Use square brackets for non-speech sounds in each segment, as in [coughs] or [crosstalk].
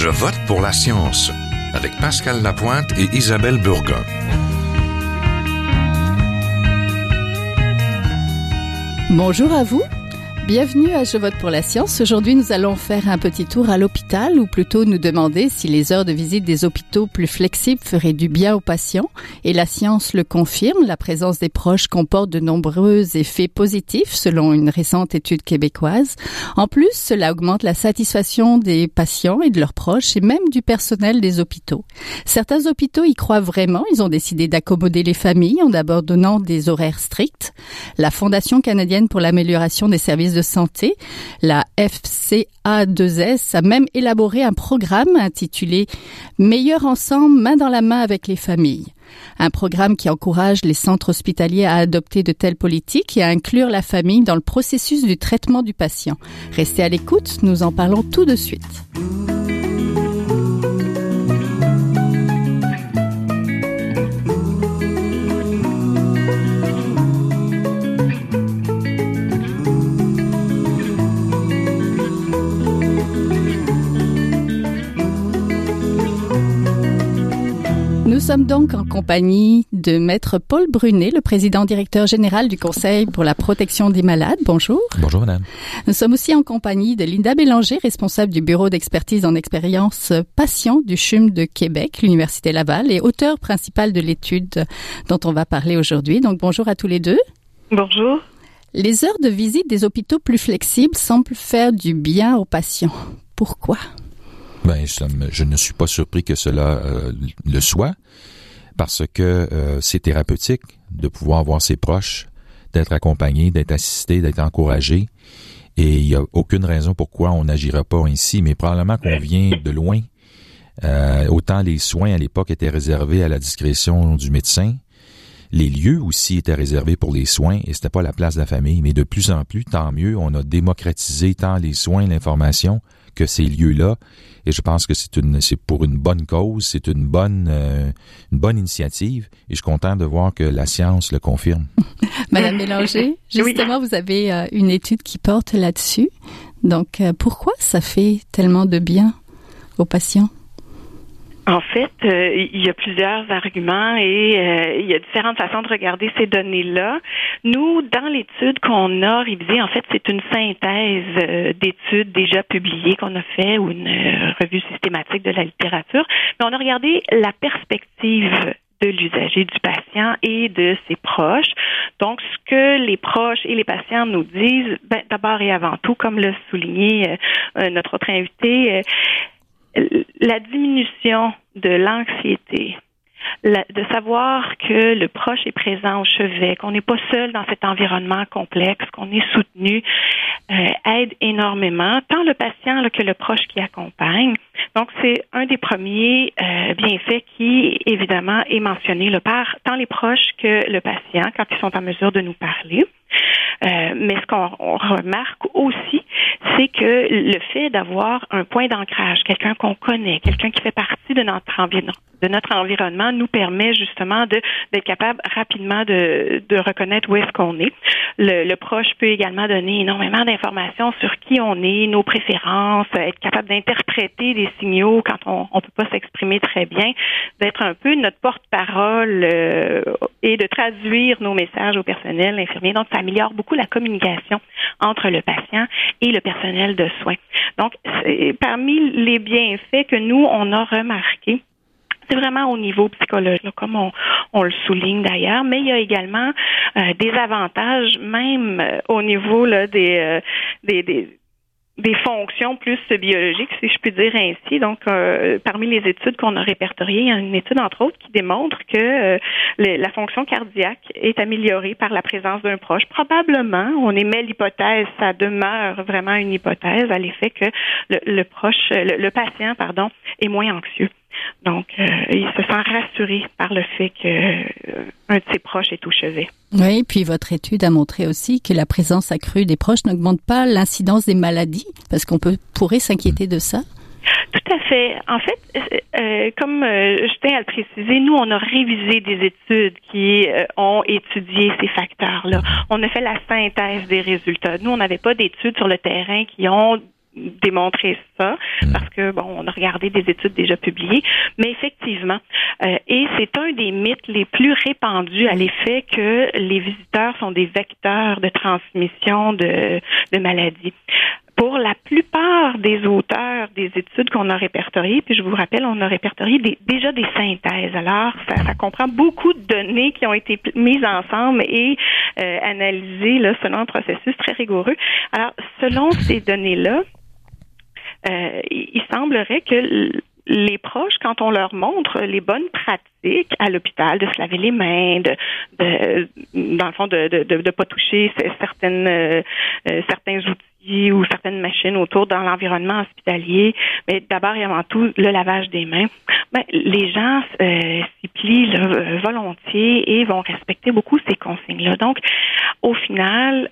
Je vote pour la science avec Pascal Lapointe et Isabelle Burgon. Bonjour à vous. Bienvenue à Je vote pour la science. Aujourd'hui, nous allons faire un petit tour à l'hôpital ou plutôt nous demander si les heures de visite des hôpitaux plus flexibles feraient du bien aux patients. Et la science le confirme. La présence des proches comporte de nombreux effets positifs selon une récente étude québécoise. En plus, cela augmente la satisfaction des patients et de leurs proches et même du personnel des hôpitaux. Certains hôpitaux y croient vraiment. Ils ont décidé d'accommoder les familles en d'abord donnant des horaires stricts. La Fondation canadienne pour l'amélioration des services santé, la FCA2S, a même élaboré un programme intitulé Meilleur ensemble, main dans la main avec les familles. Un programme qui encourage les centres hospitaliers à adopter de telles politiques et à inclure la famille dans le processus du traitement du patient. Restez à l'écoute, nous en parlons tout de suite. Sommes donc en compagnie de Maître Paul Brunet, le président directeur général du Conseil pour la protection des malades. Bonjour. Bonjour, madame. Nous sommes aussi en compagnie de Linda Bélanger, responsable du bureau d'expertise en expérience patient du CHUM de Québec, l'Université Laval, et auteur principal de l'étude dont on va parler aujourd'hui. Donc, bonjour à tous les deux. Bonjour. Les heures de visite des hôpitaux plus flexibles semblent faire du bien aux patients. Pourquoi? Ben, je, ne suis pas surpris que cela euh, le soit, parce que euh, c'est thérapeutique de pouvoir voir ses proches, d'être accompagné, d'être assisté, d'être encouragé. Et il n'y a aucune raison pourquoi on n'agira pas ainsi, mais probablement qu'on vient de loin. Euh, autant les soins à l'époque étaient réservés à la discrétion du médecin, les lieux aussi étaient réservés pour les soins et c'était pas la place de la famille. Mais de plus en plus, tant mieux, on a démocratisé tant les soins, l'information que ces lieux-là. Et je pense que c'est une, c'est pour une bonne cause, c'est une bonne, euh, une bonne initiative. Et je suis content de voir que la science le confirme. [laughs] Madame Mélanger, justement, vous avez euh, une étude qui porte là-dessus. Donc, euh, pourquoi ça fait tellement de bien aux patients? En fait, euh, il y a plusieurs arguments et euh, il y a différentes façons de regarder ces données-là. Nous, dans l'étude qu'on a révisée, en fait, c'est une synthèse euh, d'études déjà publiées qu'on a fait ou une revue systématique de la littérature. Mais on a regardé la perspective de l'usager, du patient et de ses proches. Donc, ce que les proches et les patients nous disent, ben, d'abord et avant tout, comme l'a souligné notre autre invité, la diminution de l'anxiété, de savoir que le proche est présent au chevet, qu'on n'est pas seul dans cet environnement complexe, qu'on est soutenu, euh, aide énormément, tant le patient que le proche qui accompagne. Donc, c'est un des premiers euh, bienfaits qui, évidemment, est mentionné le par tant les proches que le patient quand ils sont en mesure de nous parler. Euh, mais ce qu'on remarque aussi, c'est que le fait d'avoir un point d'ancrage, quelqu'un qu'on connaît, quelqu'un qui fait partie de notre environnement, nous permet justement d'être capable rapidement de, reconnaître où est-ce qu'on est. Le, proche peut également donner énormément d'informations sur qui on est, nos préférences, être capable d'interpréter des signaux quand on ne peut pas s'exprimer très bien, d'être un peu notre porte-parole euh, et de traduire nos messages au personnel infirmier. Améliore beaucoup la communication entre le patient et le personnel de soins. Donc, parmi les bienfaits que nous, on a remarqués, c'est vraiment au niveau psychologique, comme on, le souligne d'ailleurs, mais il y a également euh, des avantages, même euh, au niveau là, des, euh, des, des des fonctions plus biologiques, si je puis dire ainsi. Donc, parmi les études qu'on a répertoriées, il y a une étude, entre autres, qui démontre que la fonction cardiaque est améliorée par la présence d'un proche. Probablement, on émet l'hypothèse, ça demeure vraiment une hypothèse à l'effet que le, proche, le patient, pardon, est moins anxieux. Donc, euh, il se sent rassuré par le fait que euh, un de ses proches est au chevet. Oui, puis votre étude a montré aussi que la présence accrue des proches n'augmente pas l'incidence des maladies, parce qu'on peut pourrait s'inquiéter de ça. Tout à fait. En fait, euh, comme je tiens à le préciser, nous, on a révisé des études qui ont étudié ces facteurs-là. On a fait la synthèse des résultats. Nous, on n'avait pas d'études sur le terrain qui ont démontrer ça Mm. parce que bon, on a regardé des études déjà publiées, mais effectivement, euh, et c'est un des mythes les plus répandus à l'effet que les visiteurs sont des vecteurs de transmission de, de maladies. Pour la plupart des auteurs des études qu'on a répertoriées, puis je vous rappelle, on a répertorié des- déjà des synthèses. Alors, ça, ça comprend beaucoup de données qui ont été mises ensemble et euh, analysées là, selon un processus très rigoureux. Alors, selon ces données-là, euh, il semblerait que les proches, quand on leur montre les bonnes pratiques à l'hôpital, de se laver les mains, de, de dans le fond, de de, de, de pas toucher certaines euh, euh, certains outils ou certaines machines autour dans l'environnement hospitalier, mais d'abord et avant tout le lavage des mains. Ben, les gens euh, s'y plient euh, volontiers et vont respecter beaucoup ces consignes-là. Donc, au final,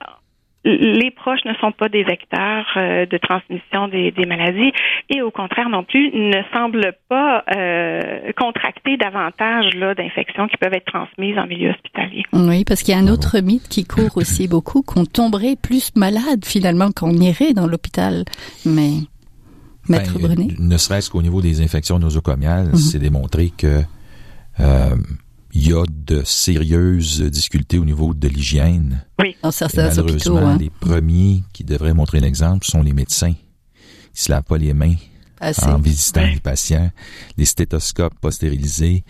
les proches ne sont pas des vecteurs euh, de transmission des, des maladies et au contraire non plus ne semblent pas euh, contracter davantage là, d'infections qui peuvent être transmises en milieu hospitalier. Oui, parce qu'il y a un autre mythe qui court aussi beaucoup, qu'on tomberait plus malade finalement qu'on irait dans l'hôpital. Mais, Maître Ben, Brunet? Ne serait-ce qu'au niveau des infections nosocomiales, Mhm. c'est démontré que euh, il y a de sérieuses difficultés au niveau de l'hygiène. Dans Et certains hôpitaux, malheureusement, hein. les premiers qui devraient montrer l'exemple sont les médecins qui se lavent pas les mains Assez. en visitant les patients, les stéthoscopes pas stérilisés.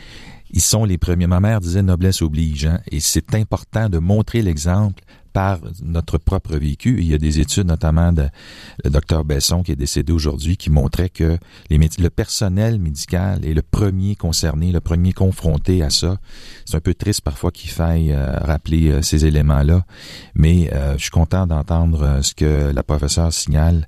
Ils sont les premiers. Ma mère disait noblesse oblige, hein, et c'est important de montrer l'exemple par notre propre vécu. Il y a des études, notamment de le docteur Besson qui est décédé aujourd'hui, qui montrait que le personnel médical est le premier concerné, le premier confronté à ça. C'est un peu triste parfois qu'il faille euh, rappeler euh, ces éléments-là, mais euh, je suis content d'entendre ce que la professeure signale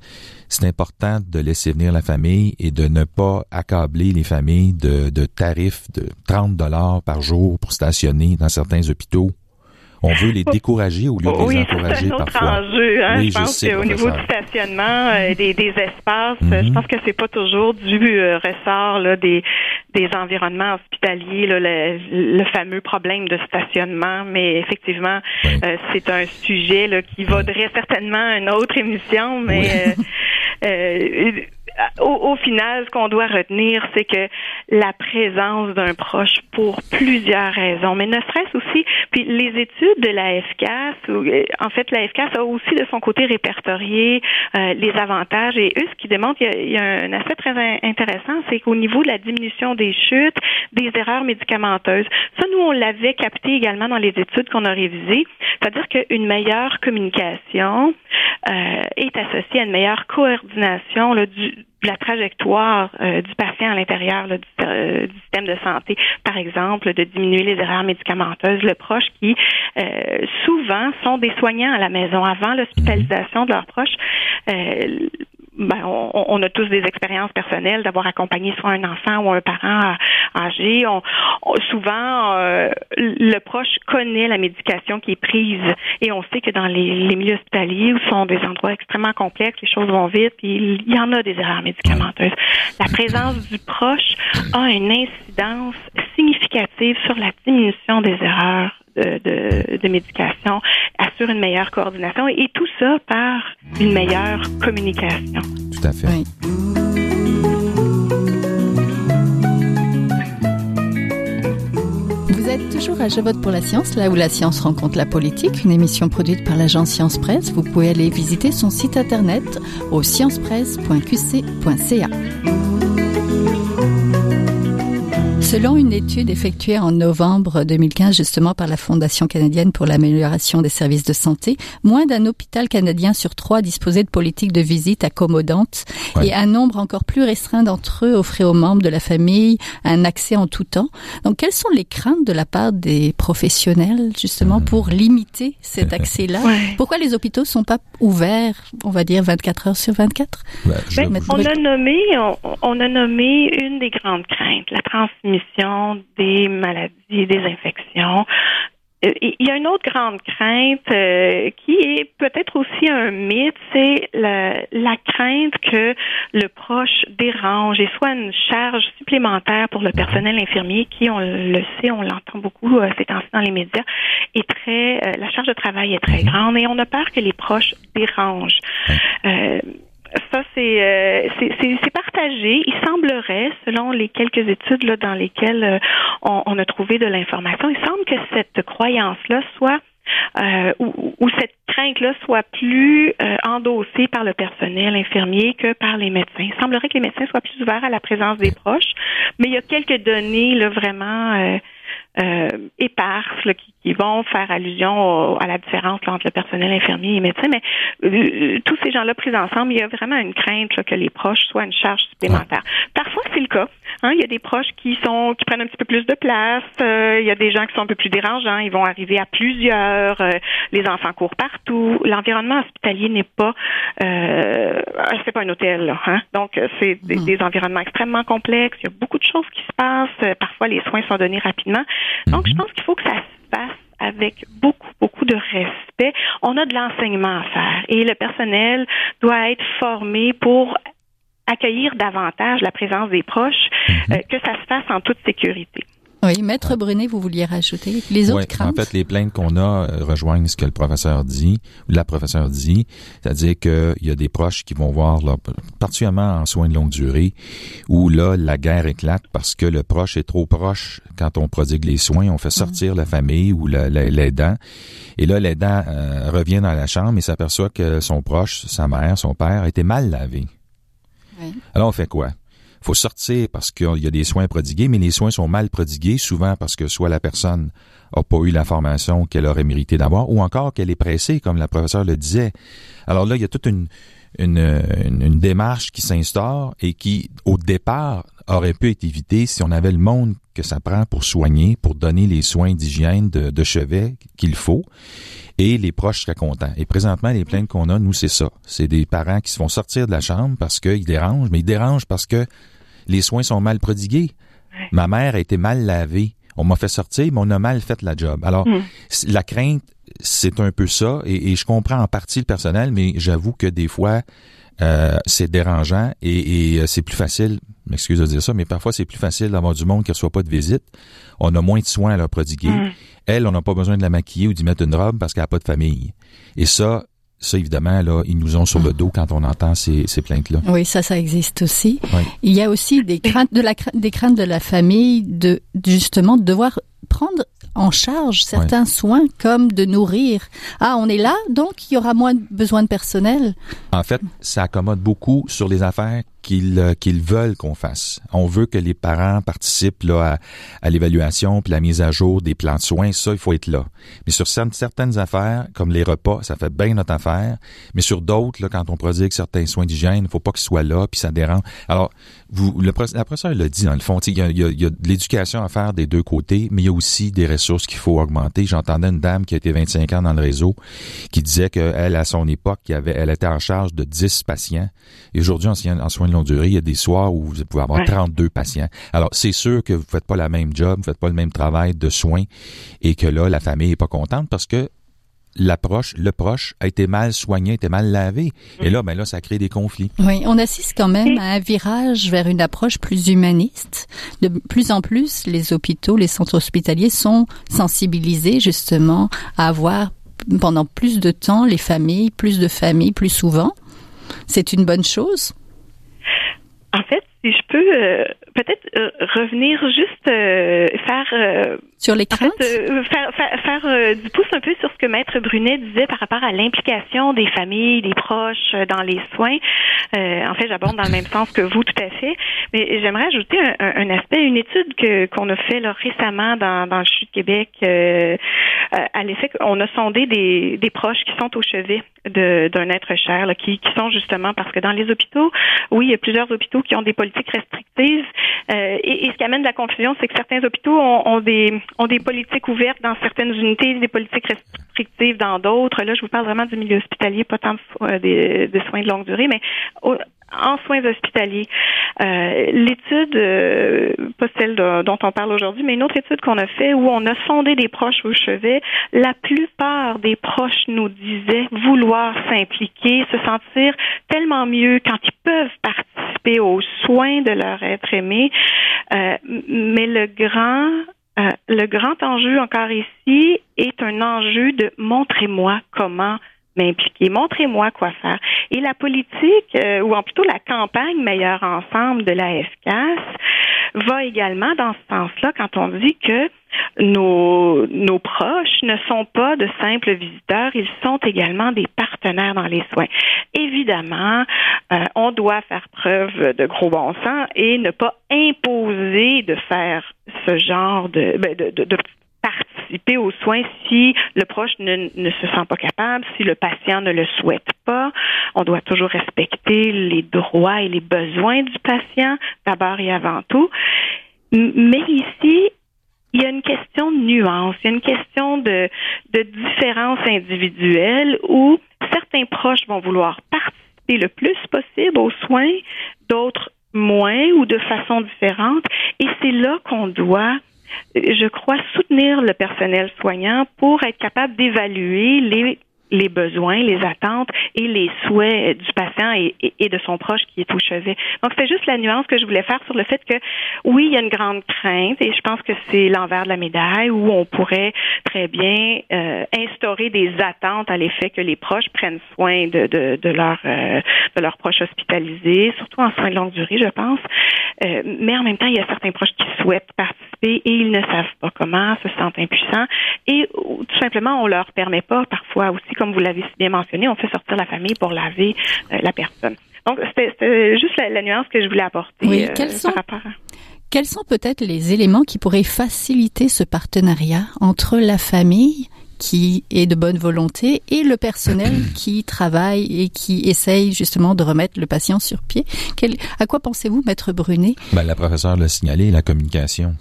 c'est important de laisser venir la famille et de ne pas accabler les familles de, de tarifs de 30 dollars par jour pour stationner dans certains hôpitaux. On veut les décourager au lieu de les Oui, c'est encourager un autre parfois. enjeu. Hein, Oui, je je pense sais, qu'au niveau du stationnement, euh, des, des espaces, Mhm. euh, je pense que c'est pas toujours du euh, ressort là, des, des environnements hospitaliers, là, le, le fameux problème de stationnement. Mais effectivement, Oui. euh, c'est un sujet là, qui vaudrait certainement une autre émission, mais euh, euh, au, au final, ce qu'on doit retenir, c'est que la présence d'un proche pour plusieurs raisons, mais ne serait-ce aussi, puis les études de la FCAS, euh, en fait, la FCAS a aussi de son côté répertorié euh, les avantages et eux, ce qui démontre, il y a, il y a un aspect très in- intéressant, c'est qu'au niveau de la diminution des chutes, des erreurs médicamenteuses, ça, nous, on l'avait capté également dans les études qu'on a révisées, c'est-à-dire qu'une meilleure communication euh, est associée à une meilleure coordination là, du, la trajectoire euh, du patient à l'intérieur là, du, euh, du système de santé. Par exemple, de diminuer les erreurs médicamenteuses. Le proche qui, euh, souvent, sont des soignants à la maison avant l'hospitalisation de leurs proches. Ben, on, on a tous des expériences personnelles d'avoir accompagné soit un enfant ou un parent âgé. On, on- souvent, euh, le proche connaît la médication qui est prise et on sait que dans les, les milieux hospitaliers où sont des endroits extrêmement complexes, les choses vont vite, il y en a des erreurs médicamenteuses. La présence du proche a une incidence significative sur la diminution des erreurs de, de, de médication, assure une meilleure coordination et tout ça par une meilleure communication. Tout à fait. Oui. Vous êtes toujours à Je vote pour la science, là où la science rencontre la politique, une émission produite par l'agence Science Presse. Vous pouvez aller visiter son site internet au sciencepresse.qc.ca. Selon une étude effectuée en novembre 2015 justement par la Fondation canadienne pour l'amélioration des services de santé, moins d'un hôpital canadien sur trois disposait de politiques de visite accommodantes Ouais. et un nombre encore plus restreint d'entre eux offrait aux membres de la famille un accès en tout temps. Donc quelles sont les craintes de la part des professionnels justement pour limiter cet [laughs] accès-là? Ouais. Pourquoi les hôpitaux sont pas ouverts, on va dire 24 heures sur 24 Ben, je Ben, on a nommé, on, on a nommé une des grandes craintes, la transmission des maladies, des infections. Euh, Il y a une autre grande crainte euh, qui est peut-être aussi un mythe, c'est la, la crainte que le proche dérange et soit une charge supplémentaire pour le personnel infirmier qui, on le sait, on l'entend beaucoup euh, ces temps-ci dans les médias, est très, euh, la charge de travail est très grande et on a peur que les proches dérangent. Euh, ça, c'est c'est partagé. Il semblerait, selon les quelques études là, dans lesquelles on, on, a trouvé de l'information, il semble que cette croyance-là soit euh, où, cette crainte-là soit plus euh, endossée par le personnel infirmier que par les médecins. Il semblerait que les médecins soient plus ouverts à la présence des proches, mais il y a quelques données là, vraiment euh, euh, éparses qui, qui, vont faire allusion à la différence entre le personnel infirmier et les médecins. Mais euh, tous ces gens-là pris ensemble, il y a vraiment une crainte que les proches soient une charge supplémentaire. Parfois, c'est le cas. Hein, il y a des proches qui sont qui prennent un petit peu plus de place. Euh, il y a des gens qui sont un peu plus dérangeants. Ils vont arriver à plusieurs. Euh, les enfants courent partout. L'environnement hospitalier n'est pas euh, c'est pas un hôtel. Là, hein? Donc c'est des, mm. des, environnements extrêmement complexes. Il y a beaucoup de choses qui se passent. Parfois les soins sont donnés rapidement. Donc je mm-hmm. pense qu'il faut que ça se passe avec beaucoup, beaucoup de respect. On a de l'enseignement à faire et le personnel doit être formé pour accueillir davantage la présence des proches, mhm. euh, que ça se fasse en toute sécurité. Oui, Maître Brunet, vous vouliez rajouter les autres craintes? En fait, les plaintes qu'on a euh, rejoignent ce que le professeur dit, la professeure dit, c'est-à-dire qu'il y a des proches qui vont voir, leur, particulièrement en soins de longue durée, où là, la guerre éclate parce que le proche est trop proche quand on prodigue les soins, on fait sortir la famille ou l'aidant, et là, l'aidant euh, revient dans la chambre et s'aperçoit que son proche, sa mère, son père, a été mal lavé. Alors on fait quoi? faut sortir parce qu'il y a des soins prodigués, mais les soins sont mal prodigués, souvent parce que soit la personne n'a pas eu l'information qu'elle aurait mérité d'avoir, ou encore qu'elle est pressée, comme la professeure le disait. Alors là, il y a toute une, une, démarche qui s'instaure et qui, au départ, aurait pu être évitée si on avait le monde que ça prend pour soigner, pour donner les soins d'hygiène de, de chevet qu'il faut et les proches seraient contents. Et présentement, les plaintes qu'on a, nous, c'est ça. C'est des parents qui se font sortir de la chambre parce qu'ils dérangent, mais ils dérangent parce que les soins sont mal prodigués. Ma mère a été mal lavée. On m'a fait sortir, mais on a mal fait la job. Alors, hmm. la crainte, c'est un peu ça, et, je comprends en partie le personnel, mais j'avoue que des fois, euh, c'est dérangeant et, et euh, c'est plus facile, m'excuse de dire ça, mais parfois c'est plus facile d'avoir du monde qui ne reçoit pas de visite. On a moins de soins à leur prodiguer. Mm. Elle, on n'a pas besoin de la maquiller ou d'y mettre une robe parce qu'elle n'a pas de famille. Et ça, ça, évidemment, là, ils nous ont sur le mm. dos quand on entend ces, ces plaintes-là. Oui, ça, ça existe aussi. Il y a aussi des craintes de la, des craintes de la famille de, justement, de devoir prendre en charge certains soins comme de nourrir. Ah, on est là, donc il y aura moins besoin de personnel. En fait, ça accommode beaucoup sur les affaires qu'ils euh, qu'ils veulent qu'on fasse. On veut que les parents participent là à, l'évaluation puis la mise à jour des plans de soins. Ça, il faut être là. Mais sur certaines affaires, comme les repas, ça fait bien notre affaire. Mais sur d'autres, quand on prodigue certains soins d'hygiène, il faut pas qu'ils soient là puis ça dérange. Alors, vous, la professeure l'a dit dans le fond. Il y a, de l'éducation à faire des deux côtés, mais il y a aussi des ressources qu'il faut augmenter. J'entendais une dame qui a été 25 ans dans le réseau qui disait qu'elle, à son époque, elle était en charge de 10 patients. Et aujourd'hui, en, en soins de longue durée, il y a des soirs où vous pouvez avoir 32 patients. Alors, c'est sûr que vous faites pas la même job, vous faites pas le même travail de soins et que là, la famille est pas contente parce que l'approche, le proche a été mal soigné, a été mal lavé. Et là, ben là, ça crée des conflits. Oui, on assiste quand même à un virage vers une approche plus humaniste. De plus en plus, les hôpitaux, les centres hospitaliers sont sensibilisés justement à avoir pendant plus de temps les familles, plus de familles, plus souvent. C'est une bonne chose. En fait, si je peux euh, peut-être euh, revenir juste euh, faire sur les craintes, faire, faire, du pouce un peu sur ce que Maître Brunet disait par rapport à l'implication des familles, des proches dans les soins. en fait, j'aborde dans le même sens que vous, tout à fait. Mais j'aimerais ajouter un, aspect, une étude que qu'on a fait là, récemment dans, dans le Chute Québec, à l'effet qu'on a sondé des, des proches qui sont au chevet d'un être cher, là, qui, qui sont justement parce que dans les hôpitaux, oui, il y a plusieurs hôpitaux qui ont des politiques restrictives. Euh, et, et, ce qui amène de la confusion, c'est que certains hôpitaux ont, ont, des, ont des politiques ouvertes dans certaines unités, des politiques restrictives dans d'autres. Là, je vous parle vraiment du milieu hospitalier, pas tant de, euh, des, soins de longue durée, mais en soins hospitaliers. Euh, l'étude, euh, pas celle dont on parle aujourd'hui, mais une autre étude qu'on a fait où on a sondé des proches au chevet, la plupart des proches nous disaient vouloir s'impliquer, se sentir tellement mieux quand ils peuvent participer aux soins de leur être aimé. Euh, mais le grand le grand enjeu encore ici est un enjeu de montrez-moi comment m'impliquer, montrez-moi quoi faire. Et la politique, euh, ou en plutôt la campagne Meilleur Ensemble de la FCAS, va également dans ce sens-là quand on dit que nos, nos proches ne sont pas de simples visiteurs, ils sont également des partenaires dans les soins. Évidemment, euh, on doit faire preuve de gros bon sens et ne pas imposer de faire ce genre de, ben, de, de, de participer aux soins si le proche ne, se sent pas capable, si le patient ne le souhaite pas. On doit toujours respecter les droits et les besoins du patient, d'abord et avant tout. Mais ici, il y a une question de nuance, il y a une question de différence individuelle où certains proches vont vouloir participer le plus possible aux soins, d'autres moins ou de façon différente. Et c'est là qu'on doit je crois, soutenir le personnel soignant pour être capable d'évaluer les les besoins, les attentes et les souhaits du patient et, de son proche qui est au chevet. Donc, c'est juste la nuance que je voulais faire sur le fait que, oui, il y a une grande crainte et je pense que c'est l'envers de la médaille où on pourrait très bien euh, instaurer des attentes à l'effet que les proches prennent soin de, de, de leurs euh, de leurs proches hospitalisés, surtout en soins de longue durée, je pense. Euh, mais en même temps, il y a certains proches qui souhaitent participer et ils ne savent pas comment, se sentent impuissants et tout simplement, on leur permet pas parfois aussi comme vous l'avez bien mentionné, on fait sortir la famille pour laver euh, la personne. Donc, c'était juste la, nuance que je voulais apporter oui, euh, quels sont, Quels sont peut-être les éléments qui pourraient faciliter ce partenariat entre la famille qui est de bonne volonté et le personnel [coughs] qui travaille et qui essaye justement de remettre le patient sur pied? Quel, à quoi pensez-vous, Maître Brunet? Ben, la professeure l'a signalé, la communication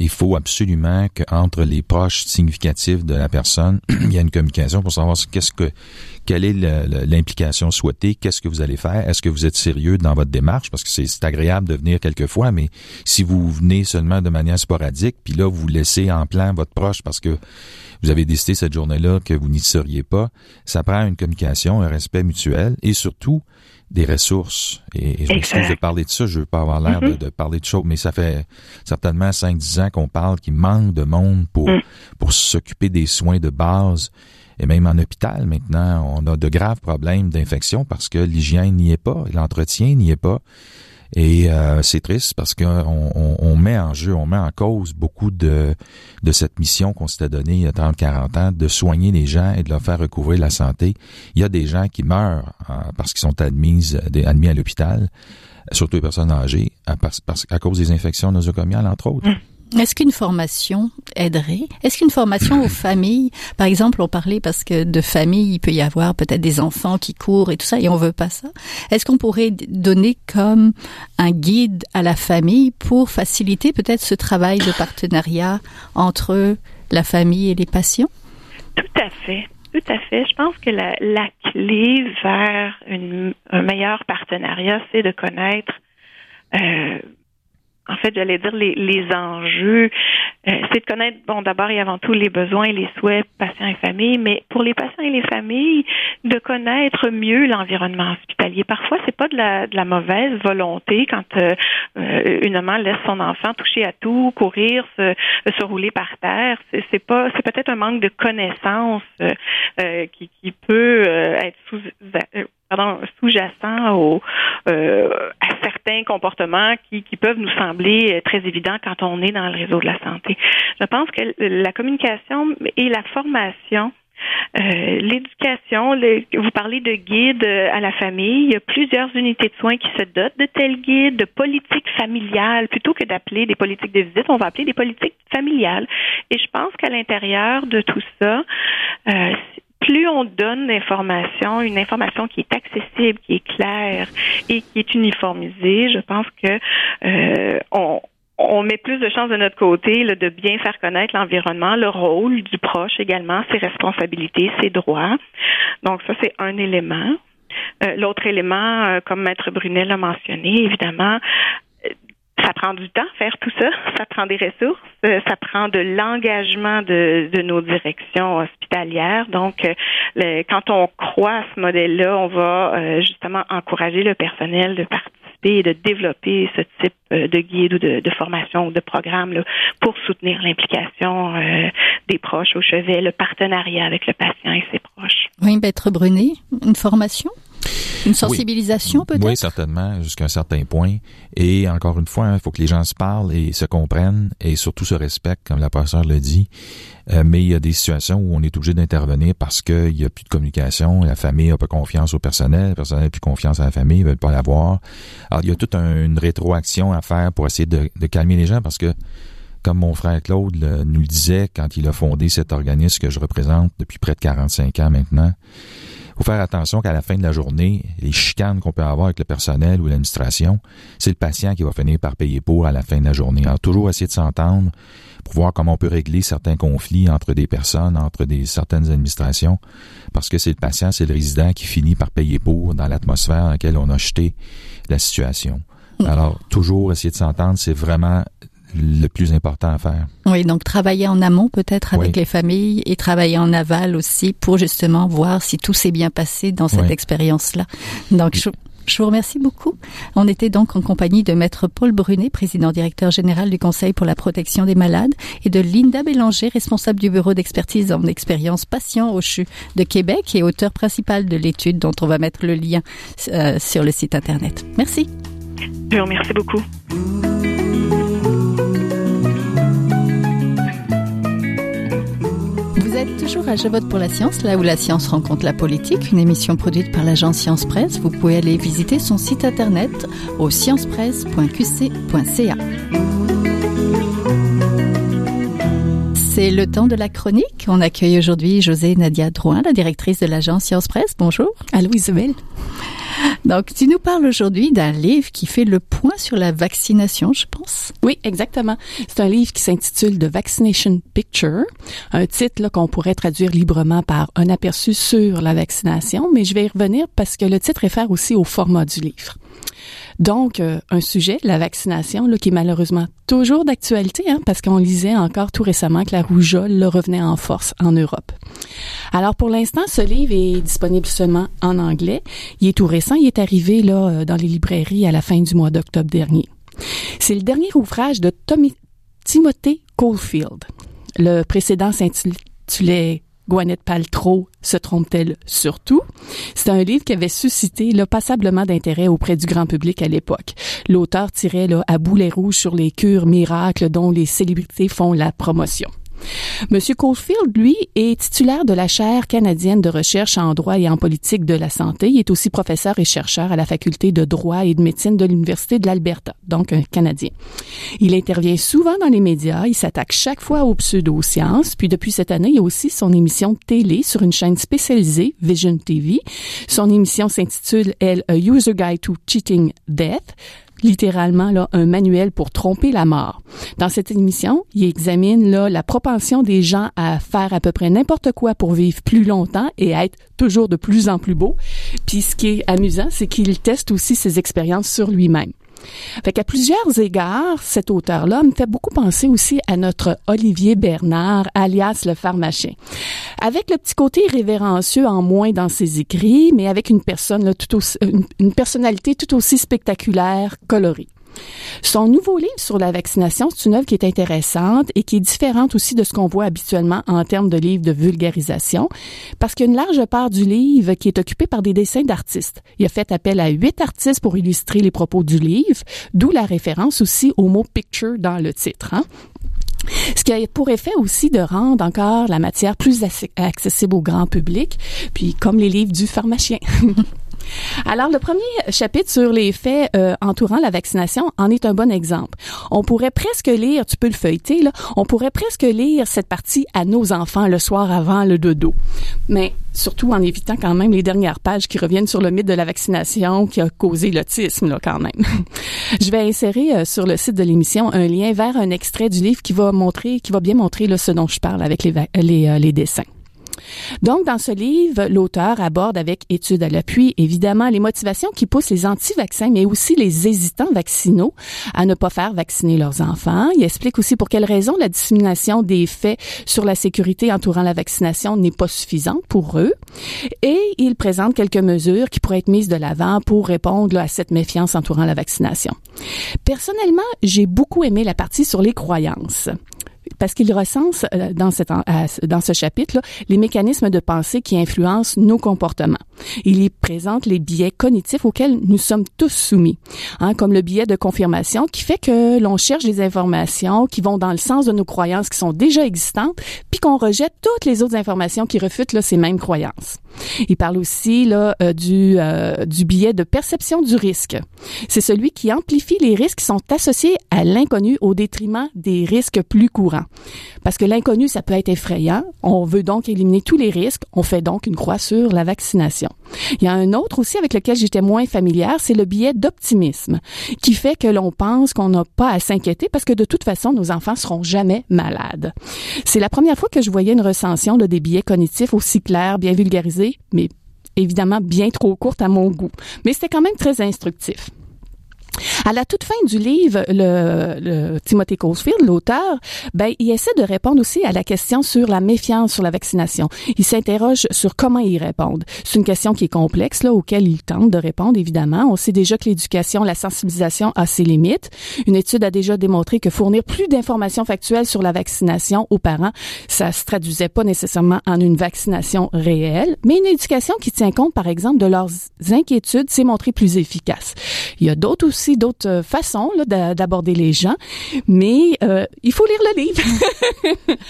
il faut absolument qu'entre les proches significatifs de la personne, [clears throat] il y a une communication pour savoir qu'est-ce que quelle est l'implication souhaitée, qu'est-ce que vous allez faire, est-ce que vous êtes sérieux dans votre démarche, parce que c'est agréable de venir quelquefois, mais si vous venez seulement de manière sporadique, puis là vous laissez en plan votre proche parce que vous avez décidé cette journée-là que vous n'y seriez pas, ça prend une communication, un respect mutuel et surtout des ressources. Et, je m'excuse de parler de ça, je veux pas avoir l'air de, mm-hmm. parler de choses, mais ça fait certainement 5-10 ans qu'on parle qu'il manque de monde pour, mm. pour s'occuper des soins de base. Et même en hôpital, maintenant, on a de graves problèmes d'infection parce que l'hygiène n'y est pas, l'entretien n'y est pas. Et euh, c'est triste parce qu'on on, met en jeu, on met en cause beaucoup de, de cette mission qu'on s'était donnée il y a 30-40 ans, de soigner les gens et de leur faire recouvrir la santé. Il y a des gens qui meurent euh, parce qu'ils sont admis, admis à l'hôpital, surtout les personnes âgées, à, cause des infections nosocomiales, entre autres. Mmh. Est-ce qu'une formation aiderait? Est-ce qu'une formation aux familles, par exemple, on parlait parce que de famille, il peut y avoir peut-être des enfants qui courent et tout ça, et on veut pas ça. Est-ce qu'on pourrait donner comme un guide à la famille pour faciliter peut-être ce travail de partenariat entre la famille et les patients? Tout à fait. Tout à fait. Je pense que la, clé vers une, un meilleur partenariat, c'est de connaître euh, en fait, j'allais dire les, les enjeux, euh, c'est de connaître, bon, d'abord et avant tout les besoins et les souhaits patients et familles, mais pour les patients et les familles, de connaître mieux l'environnement hospitalier. Parfois, c'est pas de la, de la mauvaise volonté quand euh, euh, une maman laisse son enfant toucher à tout, courir, se, se rouler par terre. C'est pas, c'est peut-être un manque de connaissance qui, qui peut être sous pardon, sous-jacent au, euh, à certains comportements qui, qui peuvent nous sembler euh, très évidents quand on est dans le réseau de la santé. Je pense que la communication et la formation euh, l'éducation, vous parlez de guides euh, à la famille. Il y a plusieurs unités de soins qui se dotent de tels guides, de politiques familiales. Plutôt que d'appeler des politiques de visite, on va appeler des politiques familiales. Et je pense qu'à l'intérieur de tout ça, euh, plus on donne d'informations, une information qui est accessible, qui est claire et qui est uniformisée, je pense que euh, on, on met plus de chances de notre côté là, de bien faire connaître l'environnement, le rôle du proche également, ses responsabilités, ses droits. Donc ça, c'est un élément. Euh, l'autre élément, euh, comme Maître Brunel l'a mentionné, évidemment, ça prend du temps faire tout ça, [laughs] ça prend des ressources, euh, ça prend de l'engagement de, de, nos directions hospitalières. Donc, euh, quand on croit à ce modèle-là, on va euh, justement encourager le personnel de participer et de développer ce type de guide ou de, de formation ou de programme là, pour soutenir l'implication des proches au chevet, le partenariat avec le patient et ses proches. Oui, Maître Brunet, une formation? Une sensibilisation peut-être? Oui, certainement, jusqu'à un certain point. Et encore une fois, il hein, faut que les gens se parlent et se comprennent et surtout se respectent, comme la professeure le dit. Euh, mais il y a des situations où on est obligé d'intervenir parce qu'il n'y a plus de communication, la famille n'a pas confiance au personnel, le personnel n'a plus confiance à la famille, ils veulent pas l'avoir. Alors, il y a toute une rétroaction à faire pour essayer de, calmer les gens parce que comme mon frère Claude nous le disait quand il a fondé cet organisme que je représente depuis près de 45 ans maintenant, faut faire attention qu'à la fin de la journée, les chicanes qu'on peut avoir avec le personnel ou l'administration, c'est le patient qui va finir par payer pour à la fin de la journée. Alors, toujours essayer de s'entendre pour voir comment on peut régler certains conflits entre des personnes, entre des certaines administrations, parce que c'est le patient, c'est le résident qui finit par payer pour dans l'atmosphère dans laquelle on a jeté la situation. Alors, toujours essayer de s'entendre, c'est vraiment le plus important à faire. Oui, donc travailler en amont peut-être avec les familles et travailler en aval aussi pour justement voir si tout s'est bien passé dans cette expérience-là. Donc, je, je, vous remercie beaucoup. On était donc en compagnie de Maître Paul Brunet, président directeur général du Conseil pour la protection des malades, et de Linda Bélanger, responsable du bureau d'expertise en expérience patient au CHU de Québec et auteur principal de l'étude dont on va mettre le lien euh, sur le site Internet. Merci. Je vous remercie beaucoup. Toujours à Je vote pour la science, là où la science rencontre la politique, une émission produite par l'agence Science Presse. Vous pouvez aller visiter son site internet au sciencepresse.qc.ca. C'est le temps de la chronique. On accueille aujourd'hui José Nadia Drouin, la directrice de l'agence Science Presse. Bonjour. Allô Isabelle. Donc, tu nous parles aujourd'hui d'un livre qui fait le point sur la vaccination, je pense. Oui, exactement. C'est un livre qui s'intitule The Vaccination Picture, un titre qu'on pourrait traduire librement par un aperçu sur la vaccination, mais je vais y revenir parce que le titre réfère aussi au format du livre. Donc, euh, un sujet, la vaccination, qui est malheureusement toujours d'actualité, hein, parce qu'on lisait encore tout récemment que la rougeole le revenait en force en Europe. Alors, pour l'instant, ce livre est disponible seulement en anglais. Il est tout récent, il est arrivé là euh, dans les librairies à la fin du mois d'octobre dernier. C'est le dernier ouvrage de Tommy, Timothy Caulfield. Le précédent s'intitulait Gwyneth Paltrow se trompe-t-elle surtout? C'est un livre qui avait suscité là, passablement d'intérêt auprès du grand public à l'époque. L'auteur tirait là, à boulet rouge sur les cures miracles dont les célébrités font la promotion. Monsieur Caulfield, lui, est titulaire de la chaire canadienne de recherche en droit et en politique de la santé. Il est aussi professeur et chercheur à la faculté de droit et de médecine de l'Université de l'Alberta, donc un Canadien. Il intervient souvent dans les médias. Il s'attaque chaque fois aux pseudosciences. Puis depuis cette année, il a aussi son émission télé sur une chaîne spécialisée, Vision TV. Son émission s'intitule, elle, A User Guide to Cheating Death littéralement là, un manuel pour tromper la mort. Dans cette émission, il examine là, la propension des gens à faire à peu près n'importe quoi pour vivre plus longtemps et être toujours de plus en plus beau. Puis ce qui est amusant, c'est qu'il teste aussi ses expériences sur lui-même. Fait qu'à plusieurs égards, cet auteur-là me fait beaucoup penser aussi à notre Olivier Bernard, alias le pharmacien. Avec le petit côté révérencieux en moins dans ses écrits, mais avec une personne une personnalité tout aussi spectaculaire, colorée. Son nouveau livre sur la vaccination, c'est une œuvre qui est intéressante et qui est différente aussi de ce qu'on voit habituellement en termes de livres de vulgarisation, parce qu'il y a une large part du livre qui est occupée par des dessins d'artistes. Il a fait appel à huit artistes pour illustrer les propos du livre, d'où la référence aussi au mot picture dans le titre. Hein. Ce qui a pour effet aussi de rendre encore la matière plus accessible au grand public, puis comme les livres du pharmacien. [laughs] Alors, le premier chapitre sur les faits euh, entourant la vaccination en est un bon exemple. On pourrait presque lire, tu peux le feuilleter, là, on pourrait presque lire cette partie à nos enfants le soir avant le dodo. Mais surtout en évitant quand même les dernières pages qui reviennent sur le mythe de la vaccination qui a causé l'autisme, là, quand même. [laughs] Je vais insérer euh, sur le site de l'émission un lien vers un extrait du livre qui va montrer, qui va bien montrer là, ce dont je parle avec les, les, euh, les dessins. Donc, dans ce livre, l'auteur aborde avec étude à l'appui, évidemment, les motivations qui poussent les anti-vaccins, mais aussi les hésitants vaccinaux à ne pas faire vacciner leurs enfants. Il explique aussi pour quelles raisons la dissémination des faits sur la sécurité entourant la vaccination n'est pas suffisante pour eux. Et il présente quelques mesures qui pourraient être mises de l'avant pour répondre à cette méfiance entourant la vaccination. Personnellement, j'ai beaucoup aimé la partie sur les croyances parce qu'il recense euh, dans, dans ce chapitre les mécanismes de pensée qui influencent nos comportements. Il y présente les biais cognitifs auxquels nous sommes tous soumis, hein, comme le biais de confirmation qui fait que l'on cherche des informations qui vont dans le sens de nos croyances qui sont déjà existantes, puis qu'on rejette toutes les autres informations qui refutent là, ces mêmes croyances. Il parle aussi là, euh, du, euh, du biais de perception du risque. C'est celui qui amplifie les risques qui sont associés à l'inconnu au détriment des risques plus courants. Parce que l'inconnu, ça peut être effrayant. On veut donc éliminer tous les risques. On fait donc une croix sur la vaccination. Il y a un autre aussi avec lequel j'étais moins familière, c'est le biais d'optimisme, qui fait que l'on pense qu'on n'a pas à s'inquiéter parce que de toute façon, nos enfants seront jamais malades. C'est la première fois que je voyais une recension là, des biais cognitifs aussi clairs, bien vulgarisés, mais évidemment bien trop courte à mon goût. Mais c'était quand même très instructif. À la toute fin du livre, le, le Timothy Caulfield, l'auteur, ben, il essaie de répondre aussi à la question sur la méfiance sur la vaccination. Il s'interroge sur comment y répondre. C'est une question qui est complexe, là, auquel il tente de répondre, évidemment. On sait déjà que l'éducation, la sensibilisation a ses limites. Une étude a déjà démontré que fournir plus d'informations factuelles sur la vaccination aux parents, ça se traduisait pas nécessairement en une vaccination réelle, mais une éducation qui tient compte, par exemple, de leurs inquiétudes s'est montrée plus efficace. Il y a d'autres aussi d'autres euh, façons d'aborder les gens, mais euh, il faut lire le livre.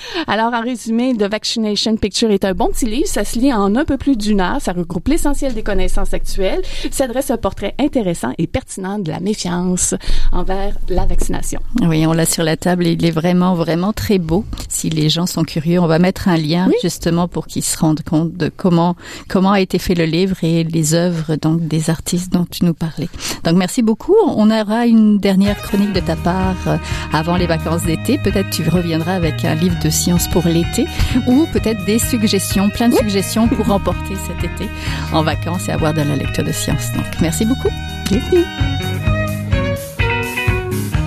[laughs] Alors, en résumé, The Vaccination Picture est un bon petit livre. Ça se lit en un peu plus d'une heure. Ça regroupe l'essentiel des connaissances actuelles, s'adresse à un portrait intéressant et pertinent de la méfiance envers la vaccination. Oui, on l'a sur la table et il est vraiment, vraiment très beau. Si les gens sont curieux, on va mettre un lien justement pour qu'ils se rendent compte de comment, comment a été fait le livre et les œuvres donc des artistes dont tu nous parlais. Donc, merci beaucoup on aura une dernière chronique de ta part euh, avant les vacances d'été. Peut-être tu reviendras avec un livre de science pour l'été ou peut-être des suggestions, plein de suggestions pour [laughs] remporter cet été en vacances et avoir de la lecture de science. Donc, merci beaucoup. Merci.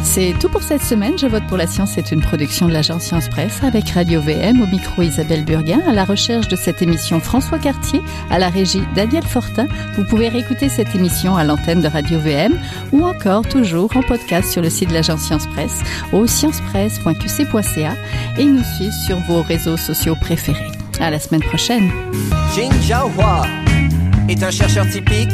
C'est tout pour cette semaine. Je vote pour la science. C'est une production de l'agence Science Presse avec Radio VM au micro Isabelle Burguin, à la recherche de cette émission François Cartier, à la régie Daniel Fortin. Vous pouvez réécouter cette émission à l'antenne de Radio VM ou encore toujours en podcast sur le site de l'agence Science Presse au sciencepresse.qc.ca et nous suivre sur vos réseaux sociaux préférés. À la semaine prochaine. Jin Hua est un chercheur typique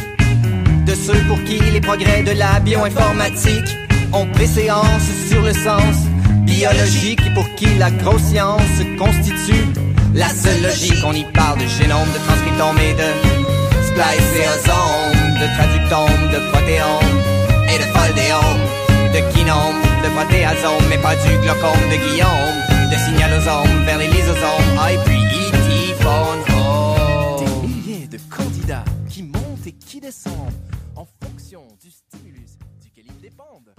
de ceux pour qui les progrès de la bioinformatique on préséance sur le sens biologique pour qui la grosse science constitue la seule logique. On y parle de génome, de transcriptome et de spliceosome, de traductome, de protéome et de foldéome, de kinome, de protéasome, mais pas du glaucome de Guillaume, de signalosome vers les lysosomes, ah, et puis E.T. phone Des milliers de candidats qui montent et qui descendent